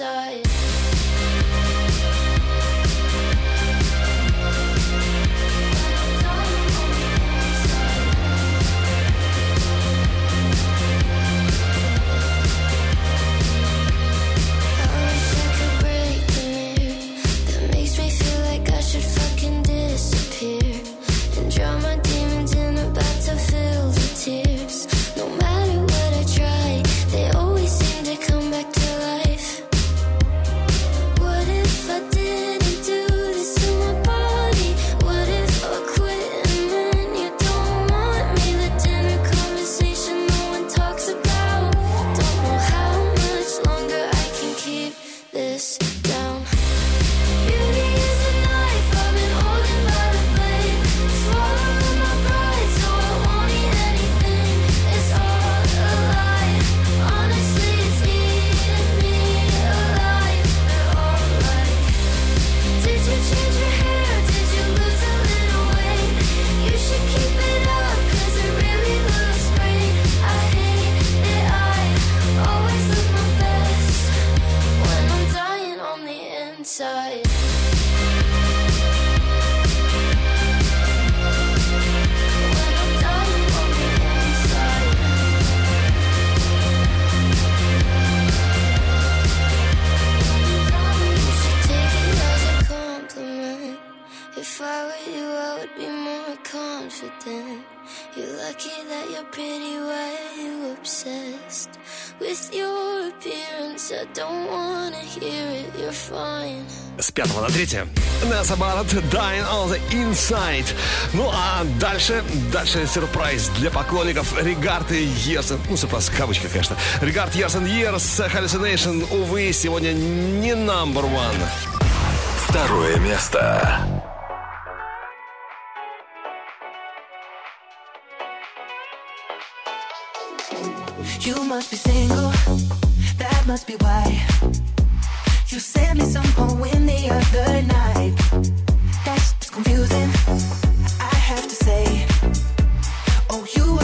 side up anyway. Obsessed with your appearance. I don't wanna hear it. You're fine. С пятого на третье. Наса Барретт, Dying on the Inside. Ну а дальше, дальше сюрприз для поклонников Регард и Ерсен. Ну, сюрприз в кавычках, конечно. Регард Ерсен Ерс, Hallucination, увы, сегодня не number one. Второе место. You must be single, that must be why. You sent me some poem the other night. That's confusing, I have to say. Oh, you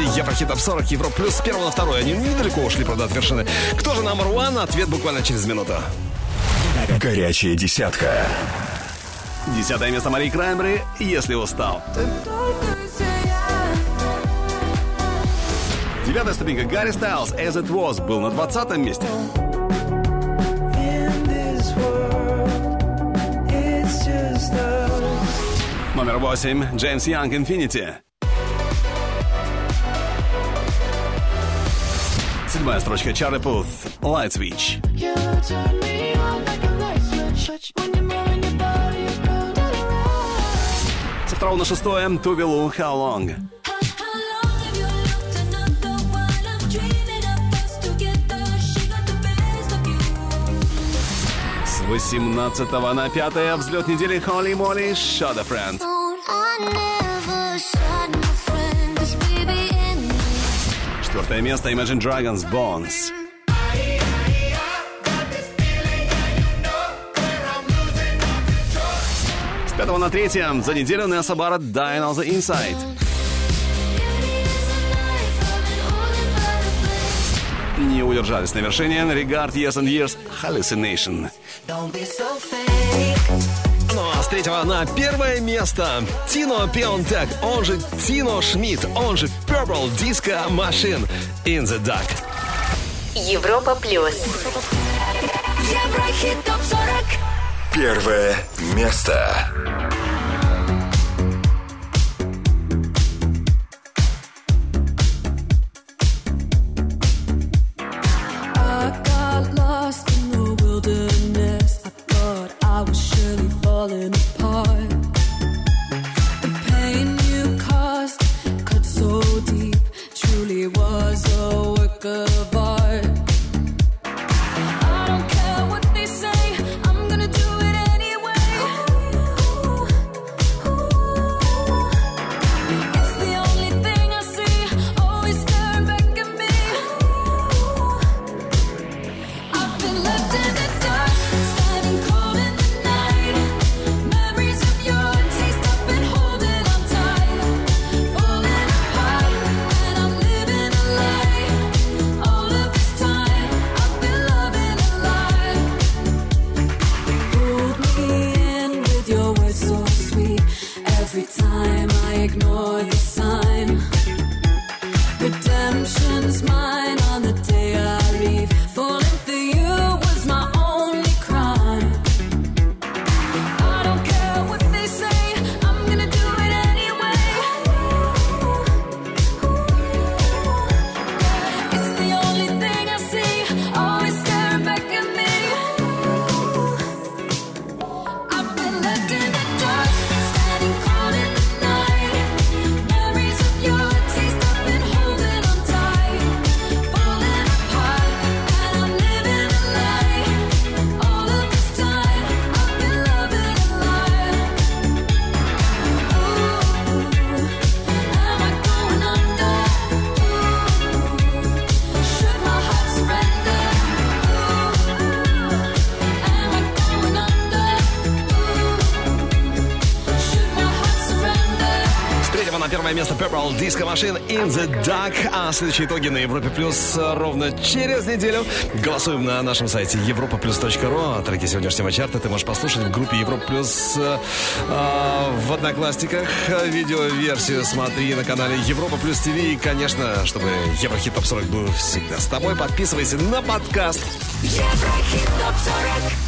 месте. Еврохит Топ 40, Евро Плюс с на второе. Они недалеко ушли, правда, от вершины. Кто же номер один? Ответ буквально через минуту. Горячая десятка. Десятое место Марии Краймбри, если устал. Девятая ступенька Гарри Стайлз «As It Was» был на двадцатом месте. Номер восемь Джеймс Янг «Infinity». Седьмая строчка Чарли Пут «Light Switch». Со второго на шестое Тувелу «How Long». С 18 на 5 взлет недели Холли Молли Shut a Friend. Четвертое место Imagine Dragons Bones. С пятого на третье за неделю Несса Барретт Dying on the Inside. Не удержались на вершине Regard Years and Years Hallucination. Ну а с третьего на первое место Тино Пионтек, он же Тино Шмидт, он же Purple Disco Machine In the Dark. Европа плюс. Еврохит топ 40. Первое место. Purple Disco Machine In the Dark. А следующие итоги на Европе Плюс ровно через неделю. Голосуем на нашем сайте europaplus.ru. А треки сегодняшнего чарта ты можешь послушать в группе Европа Плюс э, в Одноклассниках. Видеоверсию смотри на канале Европа Плюс ТВ. И, конечно, чтобы Еврохит Топ 40 был всегда с тобой, подписывайся на подкаст. Еврохит топ 40.